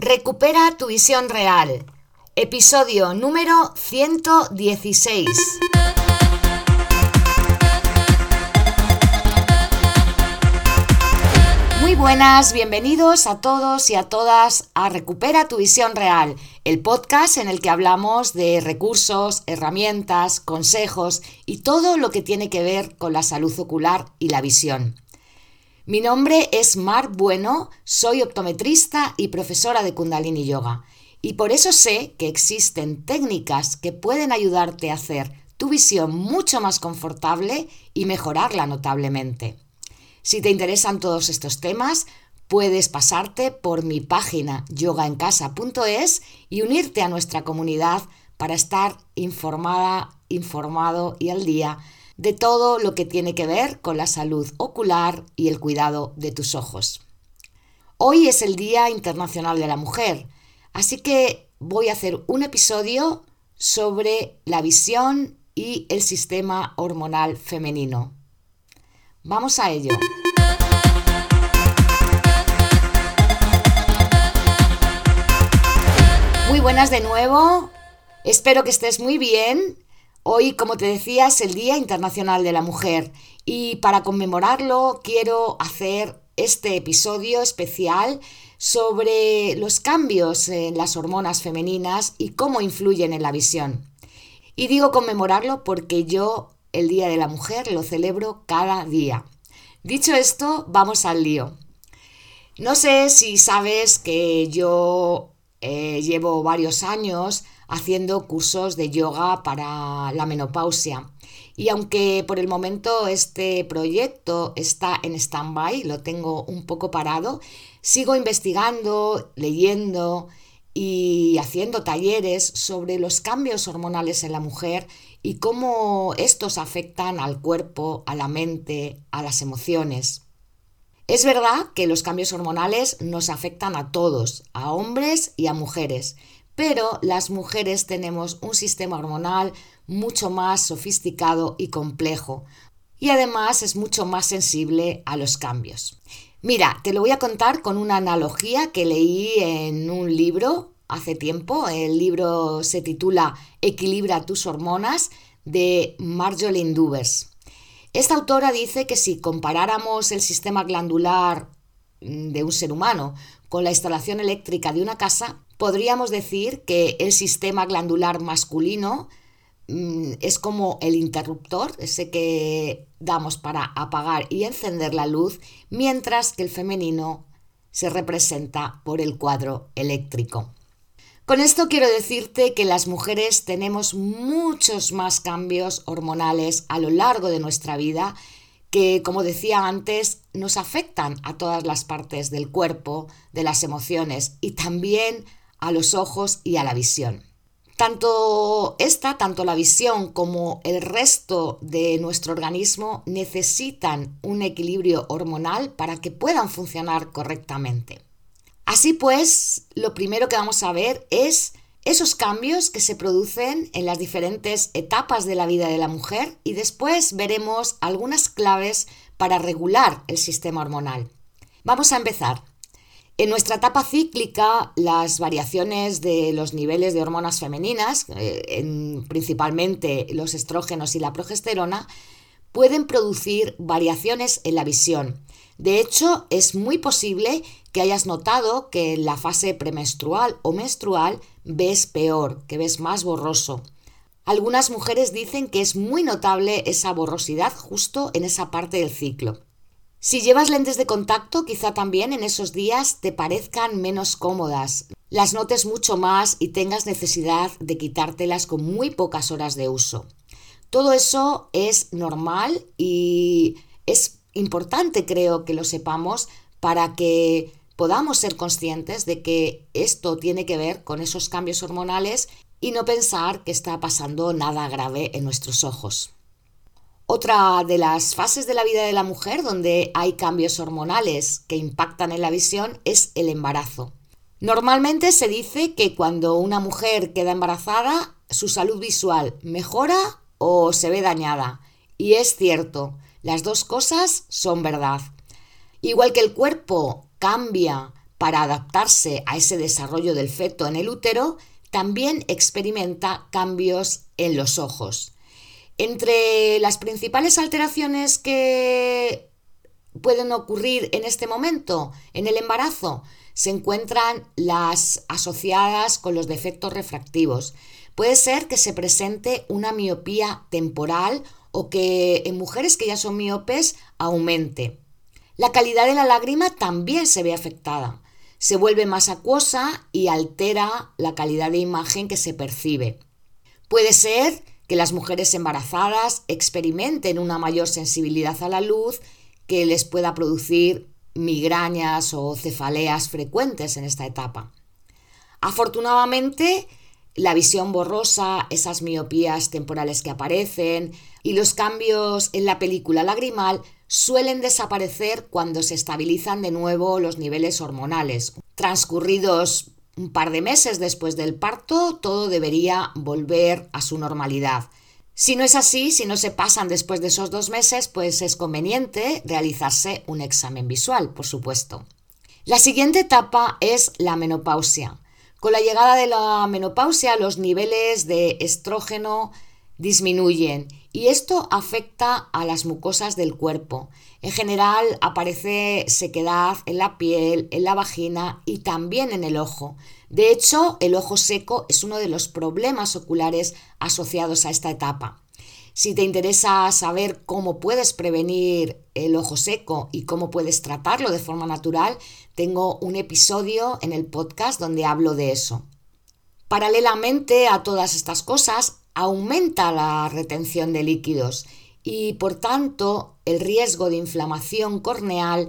Recupera tu visión real. Episodio número 116. Muy buenas, bienvenidos a todos y a todas a Recupera tu visión real, el podcast en el que hablamos de recursos, herramientas, consejos y todo lo que tiene que ver con la salud ocular y la visión. Mi nombre es Mar Bueno, soy optometrista y profesora de Kundalini Yoga. Y por eso sé que existen técnicas que pueden ayudarte a hacer tu visión mucho más confortable y mejorarla notablemente. Si te interesan todos estos temas, puedes pasarte por mi página yogaencasa.es y unirte a nuestra comunidad para estar informada, informado y al día de todo lo que tiene que ver con la salud ocular y el cuidado de tus ojos. Hoy es el Día Internacional de la Mujer, así que voy a hacer un episodio sobre la visión y el sistema hormonal femenino. Vamos a ello. Muy buenas de nuevo. Espero que estés muy bien Hoy, como te decía, es el Día Internacional de la Mujer y para conmemorarlo quiero hacer este episodio especial sobre los cambios en las hormonas femeninas y cómo influyen en la visión. Y digo conmemorarlo porque yo el Día de la Mujer lo celebro cada día. Dicho esto, vamos al lío. No sé si sabes que yo eh, llevo varios años haciendo cursos de yoga para la menopausia. Y aunque por el momento este proyecto está en stand-by, lo tengo un poco parado, sigo investigando, leyendo y haciendo talleres sobre los cambios hormonales en la mujer y cómo estos afectan al cuerpo, a la mente, a las emociones. Es verdad que los cambios hormonales nos afectan a todos, a hombres y a mujeres, pero las mujeres tenemos un sistema hormonal mucho más sofisticado y complejo y además es mucho más sensible a los cambios. Mira, te lo voy a contar con una analogía que leí en un libro hace tiempo. El libro se titula Equilibra tus hormonas de Marjolaine Dubers. Esta autora dice que si comparáramos el sistema glandular de un ser humano con la instalación eléctrica de una casa, podríamos decir que el sistema glandular masculino mm, es como el interruptor, ese que damos para apagar y encender la luz, mientras que el femenino se representa por el cuadro eléctrico. Con esto quiero decirte que las mujeres tenemos muchos más cambios hormonales a lo largo de nuestra vida que, como decía antes, nos afectan a todas las partes del cuerpo, de las emociones y también a los ojos y a la visión. Tanto esta, tanto la visión como el resto de nuestro organismo necesitan un equilibrio hormonal para que puedan funcionar correctamente. Así pues, lo primero que vamos a ver es esos cambios que se producen en las diferentes etapas de la vida de la mujer y después veremos algunas claves para regular el sistema hormonal. Vamos a empezar. En nuestra etapa cíclica, las variaciones de los niveles de hormonas femeninas, eh, principalmente los estrógenos y la progesterona, pueden producir variaciones en la visión. De hecho, es muy posible que hayas notado que en la fase premenstrual o menstrual ves peor, que ves más borroso. Algunas mujeres dicen que es muy notable esa borrosidad justo en esa parte del ciclo. Si llevas lentes de contacto, quizá también en esos días te parezcan menos cómodas, las notes mucho más y tengas necesidad de quitártelas con muy pocas horas de uso. Todo eso es normal y es importante, creo, que lo sepamos para que podamos ser conscientes de que esto tiene que ver con esos cambios hormonales y no pensar que está pasando nada grave en nuestros ojos. Otra de las fases de la vida de la mujer donde hay cambios hormonales que impactan en la visión es el embarazo. Normalmente se dice que cuando una mujer queda embarazada, su salud visual mejora o se ve dañada. Y es cierto, las dos cosas son verdad. Igual que el cuerpo cambia para adaptarse a ese desarrollo del feto en el útero, también experimenta cambios en los ojos. Entre las principales alteraciones que pueden ocurrir en este momento, en el embarazo, se encuentran las asociadas con los defectos refractivos. Puede ser que se presente una miopía temporal o que en mujeres que ya son miopes aumente. La calidad de la lágrima también se ve afectada. Se vuelve más acuosa y altera la calidad de imagen que se percibe. Puede ser que las mujeres embarazadas experimenten una mayor sensibilidad a la luz que les pueda producir migrañas o cefaleas frecuentes en esta etapa. Afortunadamente, la visión borrosa, esas miopías temporales que aparecen y los cambios en la película lagrimal suelen desaparecer cuando se estabilizan de nuevo los niveles hormonales. Transcurridos un par de meses después del parto, todo debería volver a su normalidad. Si no es así, si no se pasan después de esos dos meses, pues es conveniente realizarse un examen visual, por supuesto. La siguiente etapa es la menopausia. Con la llegada de la menopausia, los niveles de estrógeno disminuyen y esto afecta a las mucosas del cuerpo. En general aparece sequedad en la piel, en la vagina y también en el ojo. De hecho, el ojo seco es uno de los problemas oculares asociados a esta etapa. Si te interesa saber cómo puedes prevenir el ojo seco y cómo puedes tratarlo de forma natural, tengo un episodio en el podcast donde hablo de eso. Paralelamente a todas estas cosas, aumenta la retención de líquidos y por tanto el riesgo de inflamación corneal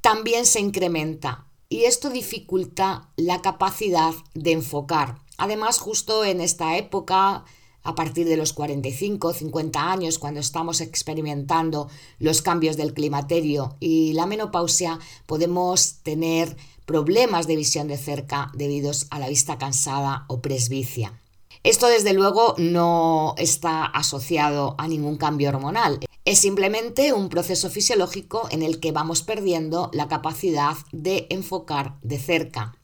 también se incrementa y esto dificulta la capacidad de enfocar. Además, justo en esta época, a partir de los 45, 50 años, cuando estamos experimentando los cambios del climaterio y la menopausia, podemos tener problemas de visión de cerca debido a la vista cansada o presbicia. Esto desde luego no está asociado a ningún cambio hormonal. Es simplemente un proceso fisiológico en el que vamos perdiendo la capacidad de enfocar de cerca.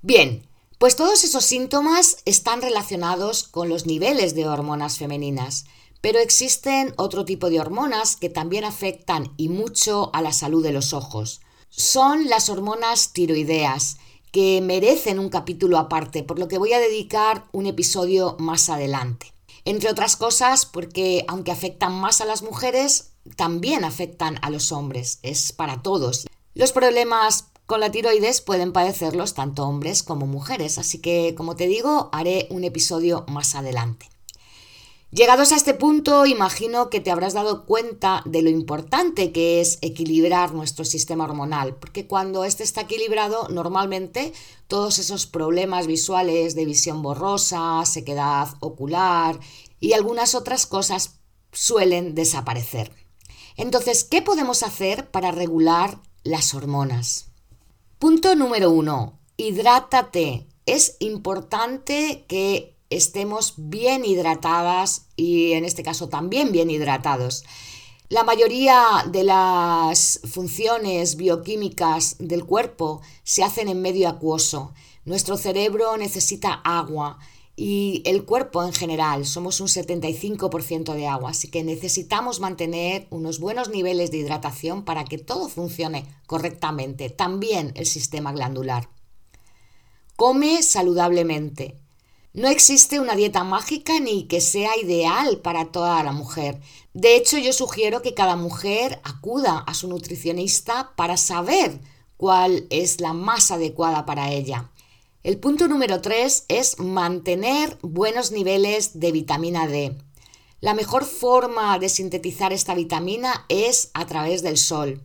Bien, pues todos esos síntomas están relacionados con los niveles de hormonas femeninas, pero existen otro tipo de hormonas que también afectan y mucho a la salud de los ojos. Son las hormonas tiroideas que merecen un capítulo aparte, por lo que voy a dedicar un episodio más adelante. Entre otras cosas, porque aunque afectan más a las mujeres, también afectan a los hombres, es para todos. Los problemas con la tiroides pueden padecerlos tanto hombres como mujeres, así que, como te digo, haré un episodio más adelante. Llegados a este punto, imagino que te habrás dado cuenta de lo importante que es equilibrar nuestro sistema hormonal, porque cuando este está equilibrado, normalmente todos esos problemas visuales de visión borrosa, sequedad ocular y algunas otras cosas suelen desaparecer. Entonces, ¿qué podemos hacer para regular las hormonas? Punto número uno, hidrátate. Es importante que estemos bien hidratadas y en este caso también bien hidratados. La mayoría de las funciones bioquímicas del cuerpo se hacen en medio acuoso. Nuestro cerebro necesita agua y el cuerpo en general somos un 75% de agua, así que necesitamos mantener unos buenos niveles de hidratación para que todo funcione correctamente, también el sistema glandular. Come saludablemente. No existe una dieta mágica ni que sea ideal para toda la mujer. De hecho, yo sugiero que cada mujer acuda a su nutricionista para saber cuál es la más adecuada para ella. El punto número 3 es mantener buenos niveles de vitamina D. La mejor forma de sintetizar esta vitamina es a través del sol.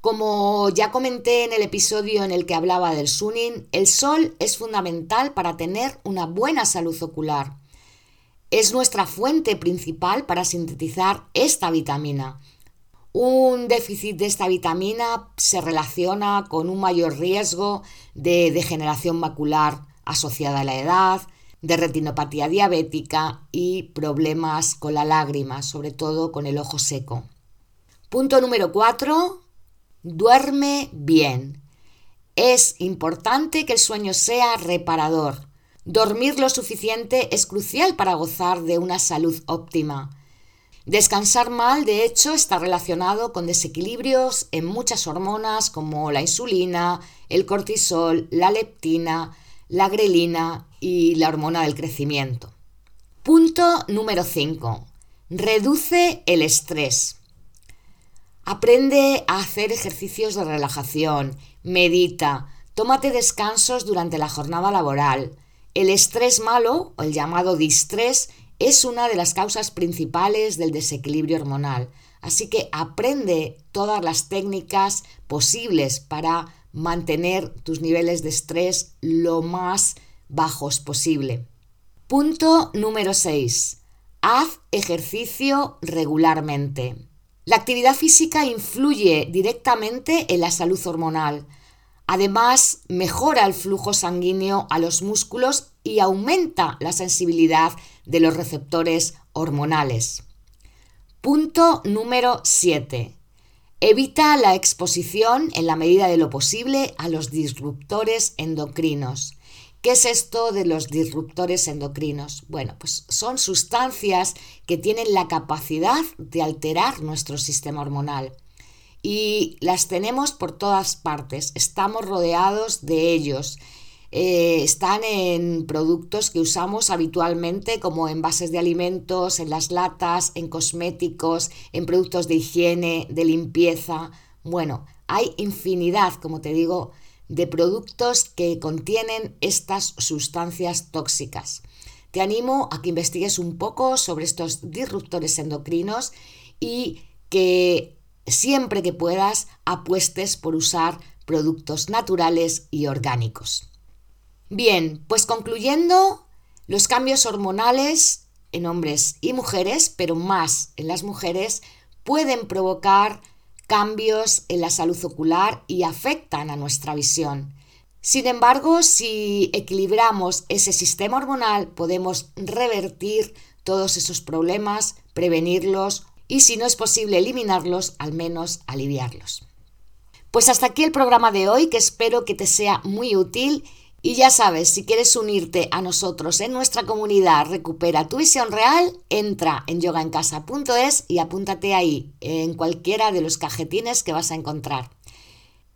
Como ya comenté en el episodio en el que hablaba del sunning, el sol es fundamental para tener una buena salud ocular. Es nuestra fuente principal para sintetizar esta vitamina. Un déficit de esta vitamina se relaciona con un mayor riesgo de degeneración macular asociada a la edad, de retinopatía diabética y problemas con la lágrima, sobre todo con el ojo seco. Punto número 4 Duerme bien. Es importante que el sueño sea reparador. Dormir lo suficiente es crucial para gozar de una salud óptima. Descansar mal, de hecho, está relacionado con desequilibrios en muchas hormonas como la insulina, el cortisol, la leptina, la grelina y la hormona del crecimiento. Punto número 5. Reduce el estrés. Aprende a hacer ejercicios de relajación, medita, tómate descansos durante la jornada laboral. El estrés malo, o el llamado distrés, es una de las causas principales del desequilibrio hormonal. Así que aprende todas las técnicas posibles para mantener tus niveles de estrés lo más bajos posible. Punto número 6. Haz ejercicio regularmente. La actividad física influye directamente en la salud hormonal. Además, mejora el flujo sanguíneo a los músculos y aumenta la sensibilidad de los receptores hormonales. Punto número 7. Evita la exposición en la medida de lo posible a los disruptores endocrinos. ¿Qué es esto de los disruptores endocrinos? Bueno, pues son sustancias que tienen la capacidad de alterar nuestro sistema hormonal y las tenemos por todas partes, estamos rodeados de ellos. Eh, están en productos que usamos habitualmente como envases de alimentos, en las latas, en cosméticos, en productos de higiene, de limpieza. Bueno, hay infinidad, como te digo, de productos que contienen estas sustancias tóxicas. Te animo a que investigues un poco sobre estos disruptores endocrinos y que siempre que puedas apuestes por usar productos naturales y orgánicos. Bien, pues concluyendo, los cambios hormonales en hombres y mujeres, pero más en las mujeres, pueden provocar cambios en la salud ocular y afectan a nuestra visión. Sin embargo, si equilibramos ese sistema hormonal, podemos revertir todos esos problemas, prevenirlos y si no es posible eliminarlos, al menos aliviarlos. Pues hasta aquí el programa de hoy, que espero que te sea muy útil y ya sabes, si quieres unirte a nosotros en nuestra comunidad Recupera tu visión real, entra en yogaencasa.es y apúntate ahí, en cualquiera de los cajetines que vas a encontrar.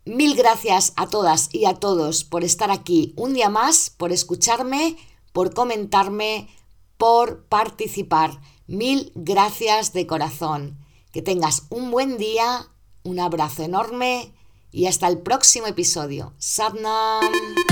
Mil gracias a todas y a todos por estar aquí un día más, por escucharme, por comentarme, por participar. Mil gracias de corazón. Que tengas un buen día, un abrazo enorme y hasta el próximo episodio. Sadnam.